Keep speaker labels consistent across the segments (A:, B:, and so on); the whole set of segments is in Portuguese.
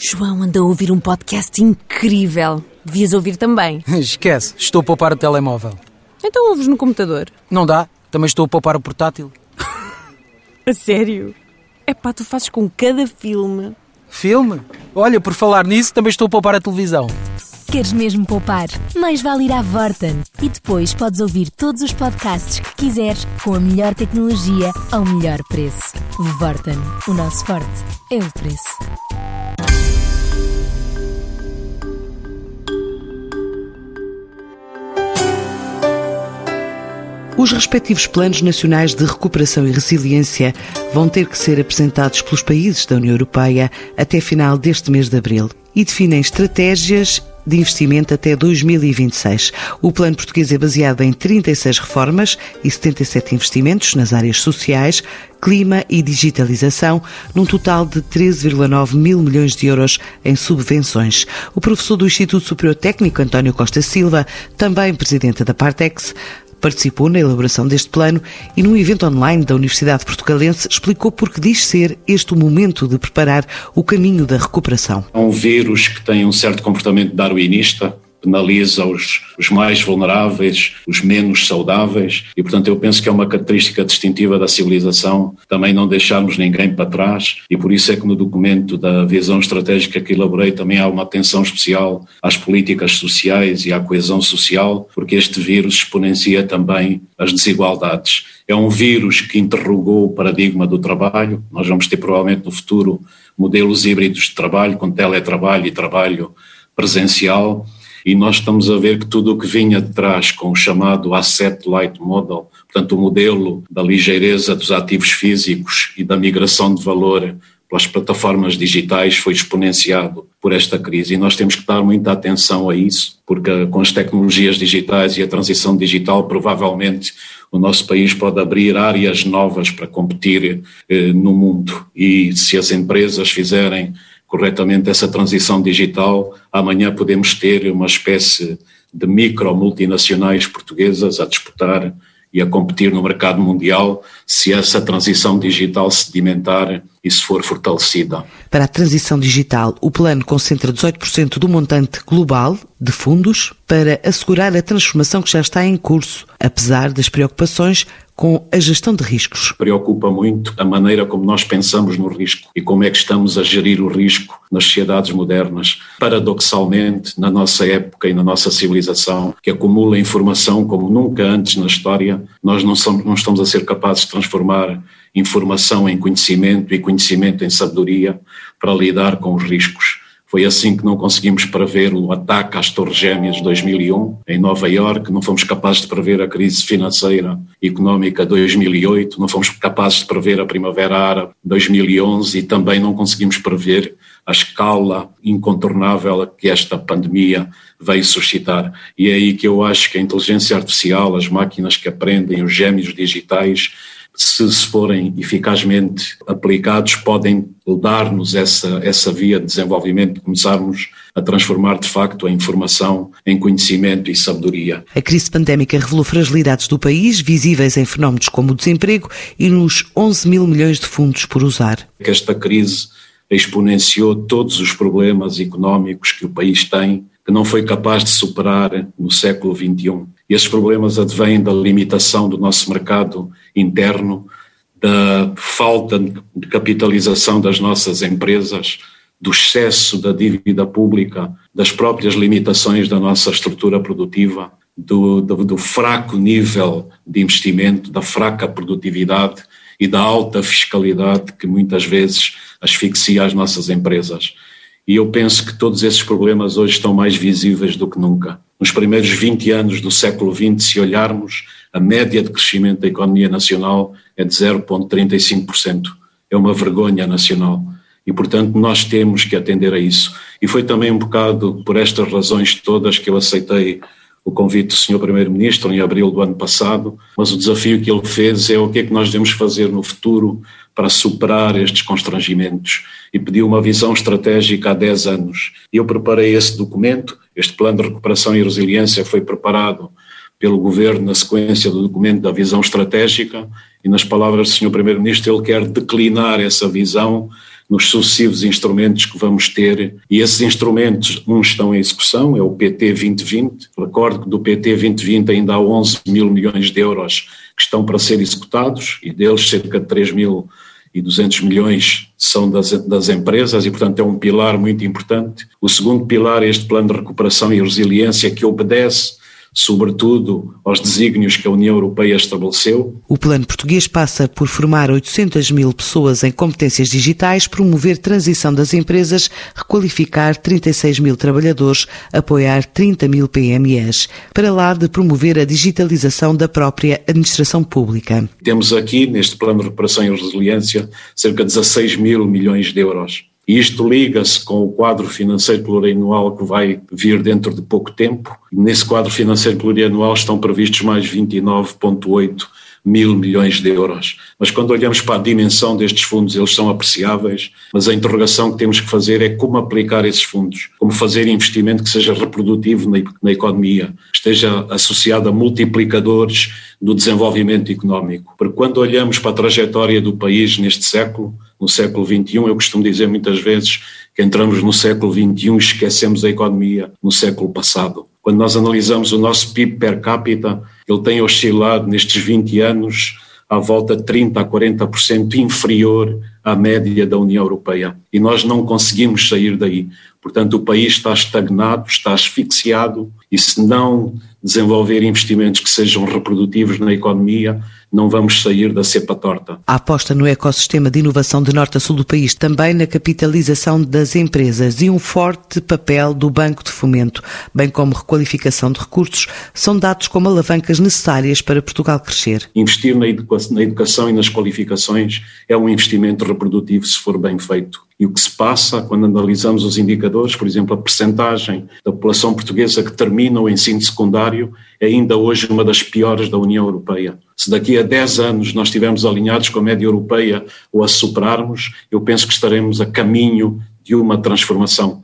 A: João anda a ouvir um podcast incrível. Devias ouvir também.
B: Esquece, estou a poupar o telemóvel.
A: Então ouves no computador.
B: Não dá, também estou a poupar o portátil.
A: A sério? É pá, tu fazes com cada filme.
B: Filme? Olha, por falar nisso, também estou a poupar a televisão.
C: Queres mesmo poupar? Mais vale ir à Vorten. E depois podes ouvir todos os podcasts que quiseres com a melhor tecnologia ao melhor preço. Vorten. O nosso forte é o preço.
D: Os respectivos planos nacionais de recuperação e resiliência vão ter que ser apresentados pelos países da União Europeia até final deste mês de abril e definem estratégias de investimento até 2026. O plano português é baseado em 36 reformas e 77 investimentos nas áreas sociais, clima e digitalização, num total de 13,9 mil milhões de euros em subvenções. O professor do Instituto Superior Técnico, António Costa Silva, também presidente da Partex, participou na elaboração deste plano e num evento online da Universidade Portugalense explicou por que diz ser este o momento de preparar o caminho da recuperação.
E: É um vírus que tem um certo comportamento darwinista, penaliza os, os, mais vulneráveis, os menos saudáveis, e portanto eu penso que é uma característica distintiva da civilização também não deixarmos ninguém para trás, e por isso é que no documento da visão estratégica que elaborei também há uma atenção especial às políticas sociais e à coesão social, porque este vírus exponencia também as desigualdades. É um vírus que interrogou o paradigma do trabalho, nós vamos ter provavelmente no futuro modelos híbridos de trabalho, com teletrabalho e trabalho presencial, e nós estamos a ver que tudo o que vinha de trás com o chamado Asset Light Model, portanto o modelo da ligeireza dos ativos físicos e da migração de valor pelas plataformas digitais foi exponenciado por esta crise. E nós temos que dar muita atenção a isso, porque com as tecnologias digitais e a transição digital provavelmente o nosso país pode abrir áreas novas para competir eh, no mundo. E se as empresas fizerem corretamente essa transição digital, amanhã podemos ter uma espécie de micro multinacionais portuguesas a disputar e a competir no mercado mundial se essa transição digital sedimentar e se for fortalecida.
D: Para a transição digital, o plano concentra 18% do montante global de fundos para assegurar a transformação que já está em curso, apesar das preocupações com a gestão de riscos.
E: Preocupa muito a maneira como nós pensamos no risco e como é que estamos a gerir o risco nas sociedades modernas. Paradoxalmente, na nossa época e na nossa civilização, que acumula informação como nunca antes na história, nós não, somos, não estamos a ser capazes de transformar informação em conhecimento e conhecimento em sabedoria para lidar com os riscos. Foi assim que não conseguimos prever o ataque às Torres Gêmeas de 2001 em Nova Iorque, não fomos capazes de prever a crise financeira e económica de 2008, não fomos capazes de prever a Primavera Árabe de 2011 e também não conseguimos prever a escala incontornável que esta pandemia veio suscitar. E é aí que eu acho que a inteligência artificial, as máquinas que aprendem, os gêmeos digitais, se forem eficazmente aplicados, podem dar-nos essa, essa via de desenvolvimento, de começarmos a transformar de facto a informação em conhecimento e sabedoria.
D: A crise pandémica revelou fragilidades do país, visíveis em fenómenos como o desemprego e nos 11 mil milhões de fundos por usar.
E: Esta crise exponenciou todos os problemas económicos que o país tem, que não foi capaz de superar no século XXI. E esses problemas advêm da limitação do nosso mercado interno, da falta de capitalização das nossas empresas, do excesso da dívida pública, das próprias limitações da nossa estrutura produtiva, do, do, do fraco nível de investimento, da fraca produtividade e da alta fiscalidade que muitas vezes asfixia as nossas empresas. E eu penso que todos esses problemas hoje estão mais visíveis do que nunca. Nos primeiros 20 anos do século XX, se olharmos, a média de crescimento da economia nacional é de 0,35%. É uma vergonha nacional. E, portanto, nós temos que atender a isso. E foi também um bocado por estas razões todas que eu aceitei o convite do Sr. Primeiro-Ministro em abril do ano passado, mas o desafio que ele fez é o que é que nós devemos fazer no futuro para superar estes constrangimentos e pediu uma visão estratégica há 10 anos. Eu preparei esse documento, este plano de recuperação e resiliência foi preparado pelo Governo na sequência do documento da visão estratégica e nas palavras do Sr. Primeiro-Ministro ele quer declinar essa visão nos sucessivos instrumentos que vamos ter. E esses instrumentos, uns estão em execução, é o PT 2020. Recordo que do PT 2020 ainda há 11 mil milhões de euros que estão para ser executados e deles cerca de 3 mil e 200 milhões são das, das empresas e, portanto, é um pilar muito importante. O segundo pilar é este plano de recuperação e resiliência que obedece sobretudo aos desígnios que a União Europeia estabeleceu.
D: O plano português passa por formar 800 mil pessoas em competências digitais, promover transição das empresas, requalificar 36 mil trabalhadores, apoiar 30 mil PMEs, para lá de promover a digitalização da própria administração pública.
E: Temos aqui, neste plano de recuperação e resiliência, cerca de 16 mil milhões de euros. E isto liga-se com o quadro financeiro plurianual que vai vir dentro de pouco tempo. Nesse quadro financeiro plurianual estão previstos mais 29,8 mil milhões de euros. Mas quando olhamos para a dimensão destes fundos, eles são apreciáveis, mas a interrogação que temos que fazer é como aplicar esses fundos, como fazer investimento que seja reprodutivo na, na economia, esteja associado a multiplicadores do desenvolvimento económico. Porque quando olhamos para a trajetória do país neste século, no século XXI, eu costumo dizer muitas vezes que entramos no século XXI e esquecemos a economia no século passado. Quando nós analisamos o nosso PIB per capita, ele tem oscilado nestes 20 anos à volta de 30% a 40% inferior à média da União Europeia. E nós não conseguimos sair daí. Portanto, o país está estagnado, está asfixiado, e se não desenvolver investimentos que sejam reprodutivos na economia, não vamos sair da cepa torta.
D: A aposta no ecossistema de inovação de norte a sul do país, também na capitalização das empresas e um forte papel do Banco de Fomento, bem como requalificação de recursos, são dados como alavancas necessárias para Portugal crescer.
E: Investir na educação e nas qualificações é um investimento reprodutivo se for bem feito. E o que se passa quando analisamos os indicadores, por exemplo, a percentagem da população portuguesa que termina o ensino secundário é ainda hoje uma das piores da União Europeia. Se daqui a 10 anos nós estivermos alinhados com a média europeia ou a superarmos, eu penso que estaremos a caminho de uma transformação.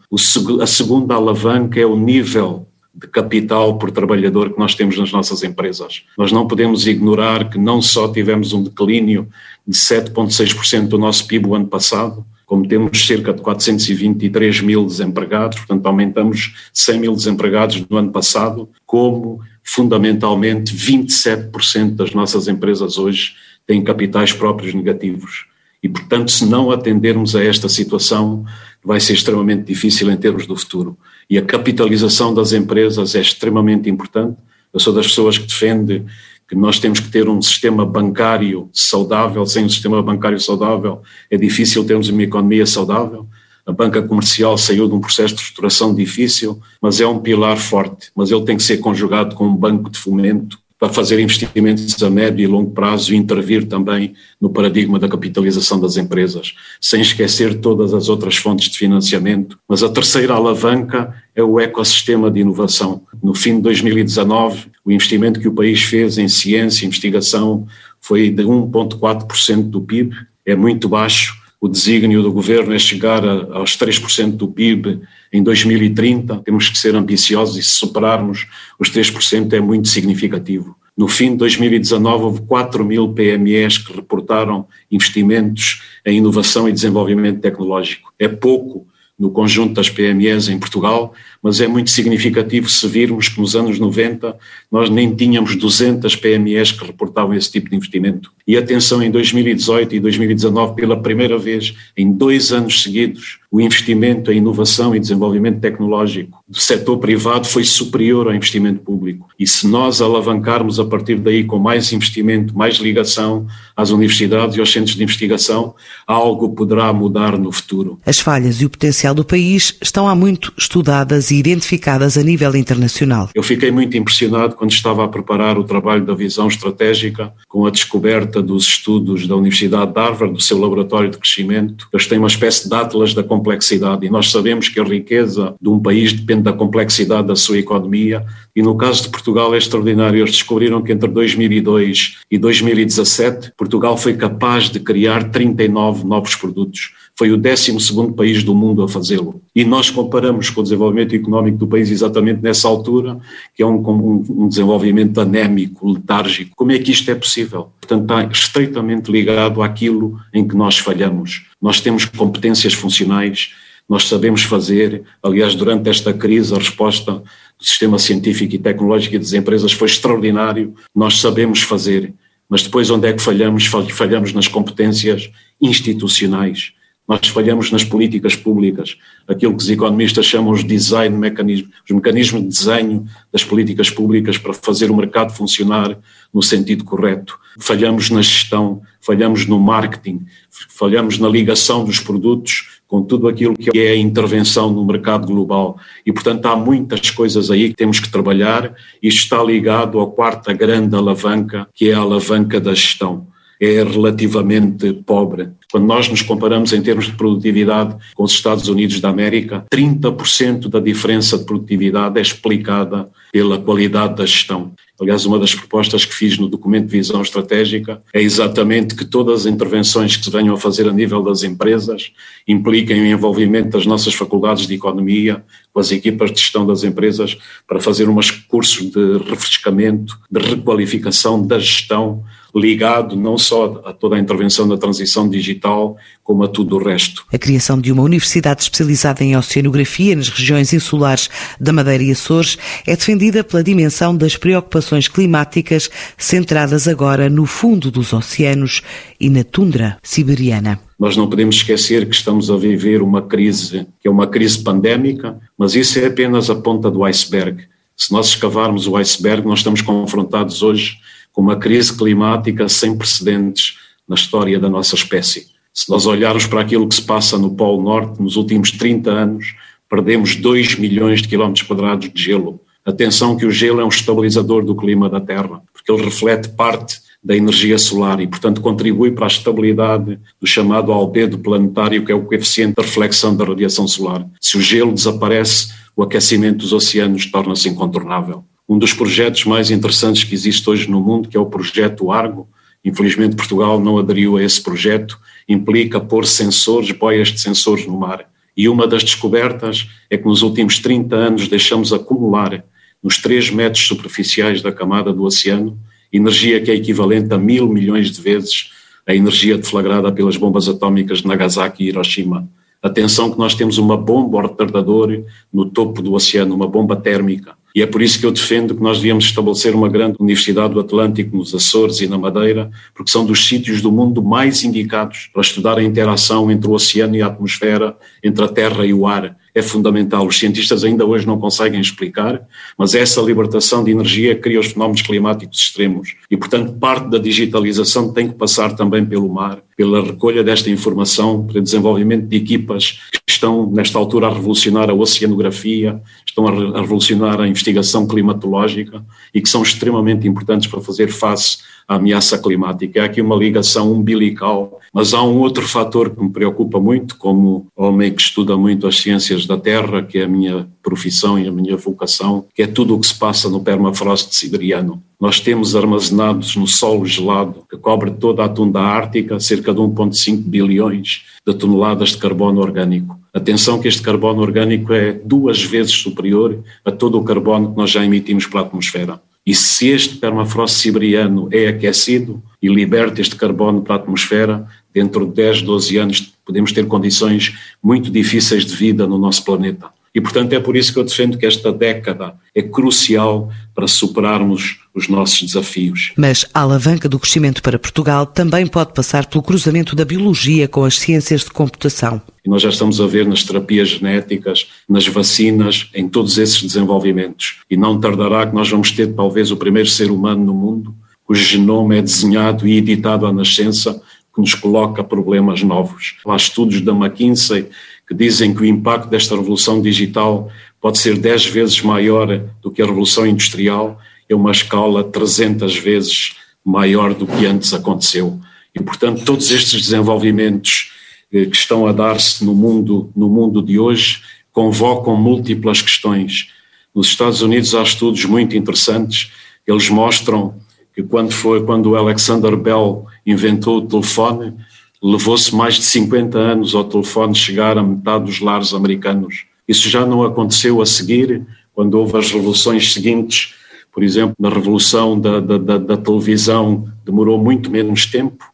E: a segunda alavanca é o nível de capital por trabalhador que nós temos nas nossas empresas. Nós não podemos ignorar que não só tivemos um declínio de 7,6% do nosso PIB o ano passado, como temos cerca de 423 mil desempregados, portanto aumentamos 100 mil desempregados no ano passado, como fundamentalmente 27% das nossas empresas hoje têm capitais próprios negativos. E, portanto, se não atendermos a esta situação, vai ser extremamente difícil em termos do futuro. E a capitalização das empresas é extremamente importante. Eu sou das pessoas que defende que nós temos que ter um sistema bancário saudável. Sem um sistema bancário saudável é difícil termos uma economia saudável. A banca comercial saiu de um processo de estruturação difícil, mas é um pilar forte. Mas ele tem que ser conjugado com um banco de fomento para fazer investimentos a médio e longo prazo e intervir também no paradigma da capitalização das empresas, sem esquecer todas as outras fontes de financiamento. Mas a terceira alavanca é o ecossistema de inovação. No fim de 2019, o investimento que o país fez em ciência e investigação foi de 1,4% do PIB, é muito baixo. O desígnio do governo é chegar a, aos 3% do PIB em 2030. Temos que ser ambiciosos e se superarmos os 3% é muito significativo. No fim de 2019, houve 4 mil PMEs que reportaram investimentos em inovação e desenvolvimento tecnológico. É pouco no conjunto das PMEs em Portugal, mas é muito significativo se virmos que nos anos 90 nós nem tínhamos 200 PMEs que reportavam esse tipo de investimento. E atenção, em 2018 e 2019, pela primeira vez em dois anos seguidos, o investimento em inovação e desenvolvimento tecnológico do setor privado foi superior ao investimento público. E se nós alavancarmos a partir daí com mais investimento, mais ligação às universidades e aos centros de investigação, algo poderá mudar no futuro.
D: As falhas e o potencial do país estão há muito estudadas e identificadas a nível internacional.
E: Eu fiquei muito impressionado quando estava a preparar o trabalho da visão estratégica com a descoberta dos estudos da Universidade de Harvard, do seu laboratório de crescimento. Eles têm uma espécie de atlas da complexidade e nós sabemos que a riqueza de um país depende da complexidade da sua economia e no caso de Portugal é extraordinário. Eles descobriram que entre 2002 e 2017 Portugal foi capaz de criar 39 novos produtos foi o 12 país do mundo a fazê-lo. E nós comparamos com o desenvolvimento económico do país exatamente nessa altura, que é um, um, um desenvolvimento anémico, letárgico. Como é que isto é possível? Portanto, está estreitamente ligado àquilo em que nós falhamos. Nós temos competências funcionais, nós sabemos fazer. Aliás, durante esta crise, a resposta do sistema científico e tecnológico e das empresas foi extraordinário. Nós sabemos fazer. Mas depois, onde é que falhamos? Falhamos nas competências institucionais. Nós falhamos nas políticas públicas, aquilo que os economistas chamam os design mecanismos, os mecanismos de desenho das políticas públicas para fazer o mercado funcionar no sentido correto. Falhamos na gestão, falhamos no marketing, falhamos na ligação dos produtos com tudo aquilo que é a intervenção no mercado global. E, portanto, há muitas coisas aí que temos que trabalhar. Isto está ligado à quarta grande alavanca, que é a alavanca da gestão. É relativamente pobre. Quando nós nos comparamos em termos de produtividade com os Estados Unidos da América, 30% da diferença de produtividade é explicada pela qualidade da gestão. Aliás, uma das propostas que fiz no documento de visão estratégica é exatamente que todas as intervenções que se venham a fazer a nível das empresas impliquem o envolvimento das nossas faculdades de economia, com as equipas de gestão das empresas, para fazer uns cursos de refrescamento, de requalificação da gestão, ligado não só a toda a intervenção da transição digital, como a tudo o resto.
D: A criação de uma universidade especializada em oceanografia nas regiões insulares da Madeira e Açores é defendida pela dimensão das preocupações climáticas centradas agora no fundo dos oceanos e na tundra siberiana.
E: Nós não podemos esquecer que estamos a viver uma crise, que é uma crise pandémica, mas isso é apenas a ponta do iceberg. Se nós escavarmos o iceberg, nós estamos confrontados hoje com uma crise climática sem precedentes na história da nossa espécie. Se nós olharmos para aquilo que se passa no Polo Norte, nos últimos 30 anos, perdemos 2 milhões de quilómetros quadrados de gelo. Atenção que o gelo é um estabilizador do clima da Terra, porque ele reflete parte da energia solar e, portanto, contribui para a estabilidade do chamado albedo planetário, que é o coeficiente de reflexão da radiação solar. Se o gelo desaparece, o aquecimento dos oceanos torna-se incontornável. Um dos projetos mais interessantes que existe hoje no mundo, que é o projeto Argo, infelizmente Portugal não aderiu a esse projeto, implica pôr sensores, boias de sensores no mar. E uma das descobertas é que nos últimos 30 anos deixamos acumular nos 3 metros superficiais da camada do oceano energia que é equivalente a mil milhões de vezes a energia deflagrada pelas bombas atómicas de Nagasaki e Hiroshima. Atenção que nós temos uma bomba retardador no topo do oceano, uma bomba térmica. E é por isso que eu defendo que nós devíamos estabelecer uma grande universidade do Atlântico nos Açores e na Madeira, porque são dos sítios do mundo mais indicados para estudar a interação entre o oceano e a atmosfera, entre a terra e o ar é fundamental. Os cientistas ainda hoje não conseguem explicar, mas essa libertação de energia cria os fenómenos climáticos extremos. E, portanto, parte da digitalização tem que passar também pelo mar, pela recolha desta informação, pelo desenvolvimento de equipas que estão, nesta altura, a revolucionar a oceanografia, estão a revolucionar a investigação climatológica e que são extremamente importantes para fazer face à ameaça climática. Há aqui uma ligação umbilical, mas há um outro fator que me preocupa muito, como homem que estuda muito as ciências da Terra, que é a minha profissão e a minha vocação, que é tudo o que se passa no permafrost siberiano. Nós temos armazenados no solo gelado, que cobre toda a tunda ártica, cerca de 1,5 bilhões de toneladas de carbono orgânico. Atenção que este carbono orgânico é duas vezes superior a todo o carbono que nós já emitimos para a atmosfera. E se este permafrost siberiano é aquecido e liberta este carbono para a atmosfera, dentro de 10, 12 anos podemos ter condições muito difíceis de vida no nosso planeta. E, portanto, é por isso que eu defendo que esta década é crucial para superarmos os nossos desafios.
D: Mas a alavanca do crescimento para Portugal também pode passar pelo cruzamento da biologia com as ciências de computação.
E: E nós já estamos a ver nas terapias genéticas, nas vacinas, em todos esses desenvolvimentos. E não tardará que nós vamos ter talvez o primeiro ser humano no mundo cujo genoma é desenhado e editado à nascença, que nos coloca problemas novos. Há estudos da McKinsey que dizem que o impacto desta revolução digital pode ser 10 vezes maior do que a revolução industrial, é uma escala 300 vezes maior do que antes aconteceu. E, portanto, todos estes desenvolvimentos eh, que estão a dar-se no mundo, no mundo de hoje convocam múltiplas questões. Nos Estados Unidos há estudos muito interessantes, eles mostram que quando foi quando Alexander Bell inventou o telefone, levou-se mais de 50 anos ao telefone chegar a metade dos lares americanos. Isso já não aconteceu a seguir, quando houve as revoluções seguintes, por exemplo, na revolução da, da, da, da televisão demorou muito menos tempo,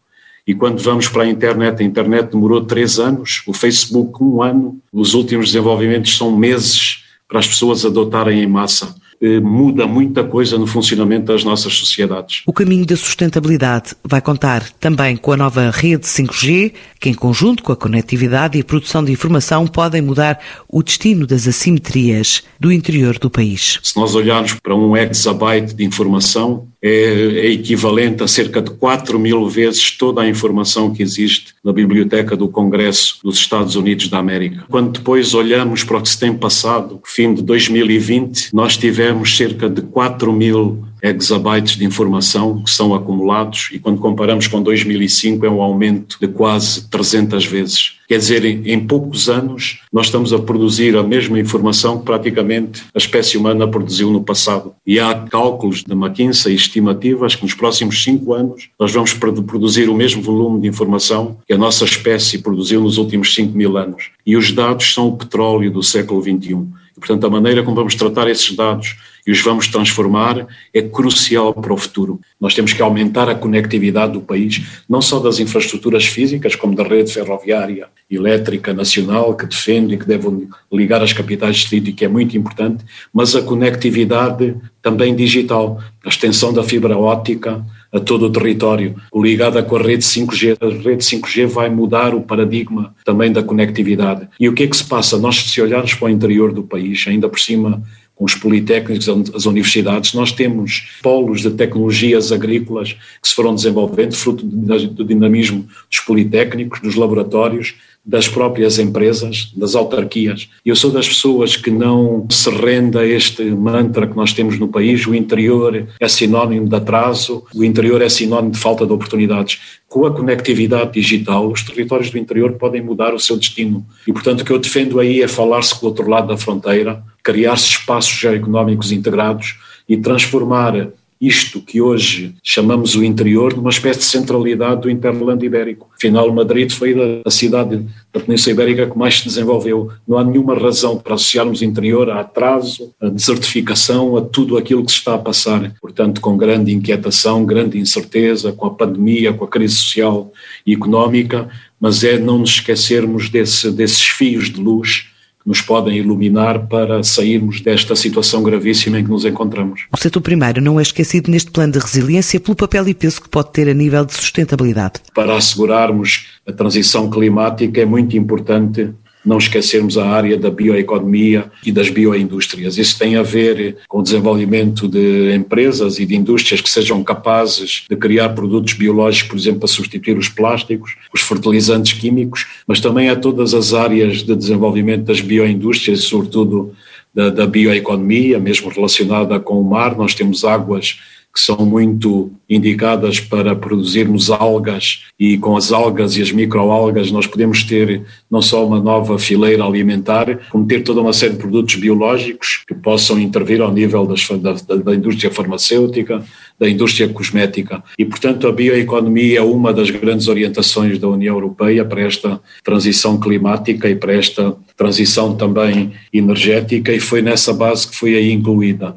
E: e quando vamos para a internet, a internet demorou três anos, o Facebook um ano, os últimos desenvolvimentos são meses para as pessoas adotarem em massa. Eh, muda muita coisa no funcionamento das nossas sociedades.
D: O caminho da sustentabilidade vai contar também com a nova rede 5G, que em conjunto com a conectividade e a produção de informação podem mudar o destino das assimetrias do interior do país.
E: Se nós olharmos para um exabyte de informação, é, é, equivalente a cerca de 4 mil vezes toda a informação que existe na Biblioteca do Congresso dos Estados Unidos da América. Quando depois olhamos para o que se tem passado, fim de 2020, nós tivemos cerca de 4 mil exabytes de informação que são acumulados e quando comparamos com 2005 é um aumento de quase 300 vezes. Quer dizer, em, poucos anos nós estamos a produzir a mesma informação que praticamente a espécie humana produziu no passado. E há cálculos da McKinsey, estimativas, que nos próximos cinco anos nós vamos produzir o mesmo volume de informação que a nossa espécie produziu nos últimos 5 mil anos. E os dados são o petróleo do século XXI. Portanto, a maneira como vamos tratar esses dados e os vamos transformar é crucial para o futuro. Nós temos que aumentar a conectividade do país, não só das infraestruturas físicas, como da rede ferroviária, elétrica nacional, que defende e que deve ligar as capitais de distrito que é muito importante, mas a conectividade também digital, a extensão da fibra óptica, a todo o território, ligada com a rede 5G. A rede 5G vai mudar o paradigma também da conectividade. E o que é que se passa? Nós, se olharmos para o interior do país, ainda por cima com os politécnicos, as universidades, nós temos polos de tecnologias agrícolas que se foram desenvolvendo, fruto do dinamismo dos politécnicos, dos laboratórios, das próprias empresas, das autarquias. Eu sou das pessoas que não se rende a este mantra que nós temos no país, o interior é sinónimo de atraso, o interior é sinónimo de falta de oportunidades. Com a conectividade digital, os territórios do interior podem mudar o seu destino. E, portanto, o que eu defendo aí é falar-se com o outro lado da fronteira, criar-se espaços geoeconómicos integrados e transformar isto que hoje chamamos o interior numa espécie de centralidade do interlando ibérico. Afinal, Madrid foi a cidade da Península Ibérica que mais se desenvolveu. Não há nenhuma razão para associarmos interior a atraso, a desertificação, a tudo aquilo que se está a passar. Portanto, com grande inquietação, grande incerteza, com a pandemia, com a crise social e económica, mas é não nos esquecermos desse, desses fios de luz nos podem iluminar para sairmos desta situação gravíssima em que nos encontramos.
D: O setor primário não é esquecido neste plano de resiliência pelo papel e peso que pode ter a nível de sustentabilidade.
E: Para assegurarmos a transição climática é muito importante não esquecermos a área da bioeconomia e das bioindústrias. Isso tem a ver com o desenvolvimento de empresas e de indústrias que sejam capazes de criar produtos biológicos, por exemplo, para substituir os plásticos, os fertilizantes químicos, mas também a todas as áreas de desenvolvimento das bioindústrias, sobretudo da, da bioeconomia, mesmo relacionada com o mar. Nós temos águas que são muito indicadas para produzirmos algas e com as algas e as microalgas nós podemos ter não só uma nova fileira alimentar, como ter toda uma série de produtos biológicos que possam intervir ao nível das, da, da indústria farmacêutica, da indústria cosmética. E, portanto, a bioeconomia é uma das grandes orientações da União Europeia para esta transição climática e para esta transição também energética, e foi nessa base que foi aí incluída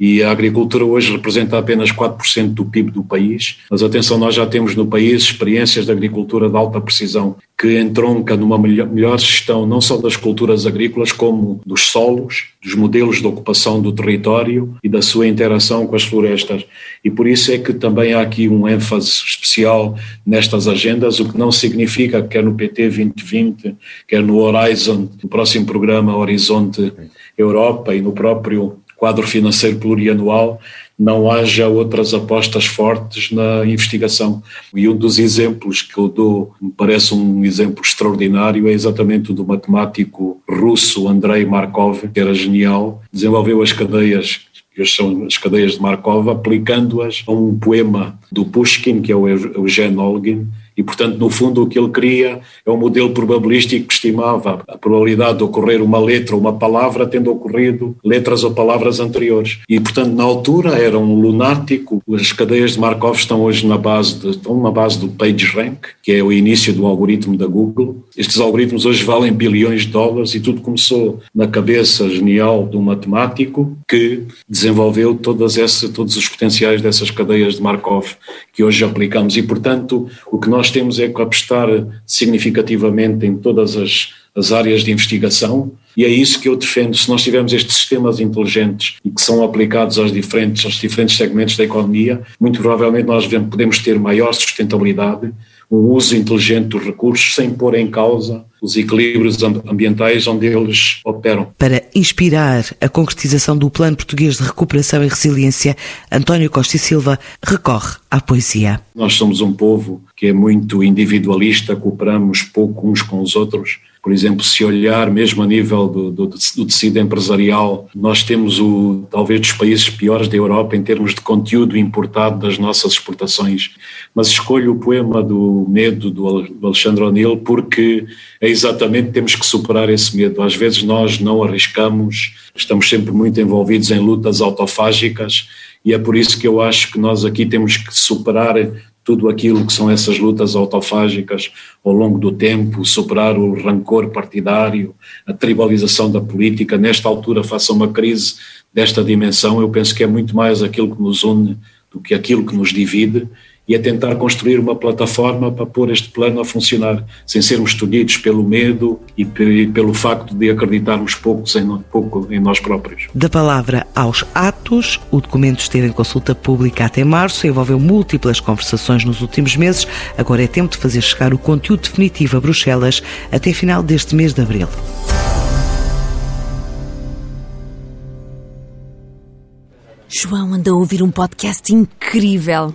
E: e a agricultura hoje representa apenas 4% do PIB do país. Mas atenção, nós já temos no país experiências de agricultura de alta precisão que entronca numa melhor gestão não só das culturas agrícolas, como dos solos, dos modelos de ocupação do território e da sua interação com as florestas. E por isso é que também há aqui um ênfase especial nestas agendas, o que não significa que quer no PT 2020, quer no Horizon, no próximo programa Horizonte Europa e no próprio quadro financeiro plurianual, não haja outras apostas fortes na investigação. E um dos exemplos que eu dou, me parece um exemplo extraordinário, é exatamente o do matemático russo Andrei Markov, que era genial, desenvolveu as cadeias são as cadeias de Markov, aplicando-as a um poema do Pushkin, que é o Eugene Olgin, E, portanto, no fundo, o que ele cria é um modelo probabilístico que estimava a probabilidade de ocorrer uma letra ou uma palavra tendo ocorrido letras ou palavras anteriores. E, portanto, na altura era um lunático. As cadeias de Markov estão hoje na base, de, estão na base do PageRank, que é o início do algoritmo da Google. Estes algoritmos hoje valem bilhões de dólares e tudo começou na cabeça genial de um matemático que desenvolveu todas essa, todos os potenciais dessas cadeias de Markov que hoje aplicamos. E, portanto, o que nós temos é que apostar significativamente em todas as, as áreas de investigação e é isso que eu defendo. Se nós tivermos estes sistemas inteligentes e que são aplicados aos diferentes, aos diferentes segmentos da economia, muito provavelmente nós podemos ter maior sustentabilidade, um uso inteligente dos recursos sem pôr em causa os equilíbrios ambientais onde eles operam.
D: Para inspirar a concretização do Plano Português de Recuperação e Resiliência, António Costa e Silva recorre à poesia.
E: Nós somos um povo que é muito individualista, cooperamos pouco uns com os outros por exemplo, se olhar mesmo a nível do, do, do, tecido empresarial, nós temos o talvez dos países piores da Europa em termos de conteúdo importado das nossas exportações. Mas escolho o poema do medo do Alexandre O'Neill porque é exatamente temos que superar esse medo. Às vezes nós não arriscamos, estamos sempre muito envolvidos em lutas autofágicas e é por isso que eu acho que nós aqui temos que superar tudo aquilo que são essas lutas autofágicas ao longo do tempo, superar o rancor partidário, a tribalização da política, nesta altura, face a uma crise desta dimensão, eu penso que é muito mais aquilo que nos une do que aquilo que nos divide e a tentar construir uma plataforma para pôr este plano a funcionar, sem sermos tolhidos pelo medo e pelo facto de acreditarmos poucos em, pouco em nós próprios.
D: Da palavra aos atos, o documento esteve em consulta pública até março, envolveu múltiplas conversações nos últimos meses, agora é tempo de fazer chegar o conteúdo definitivo a Bruxelas até final deste mês de abril.
A: João anda a ouvir um podcast incrível.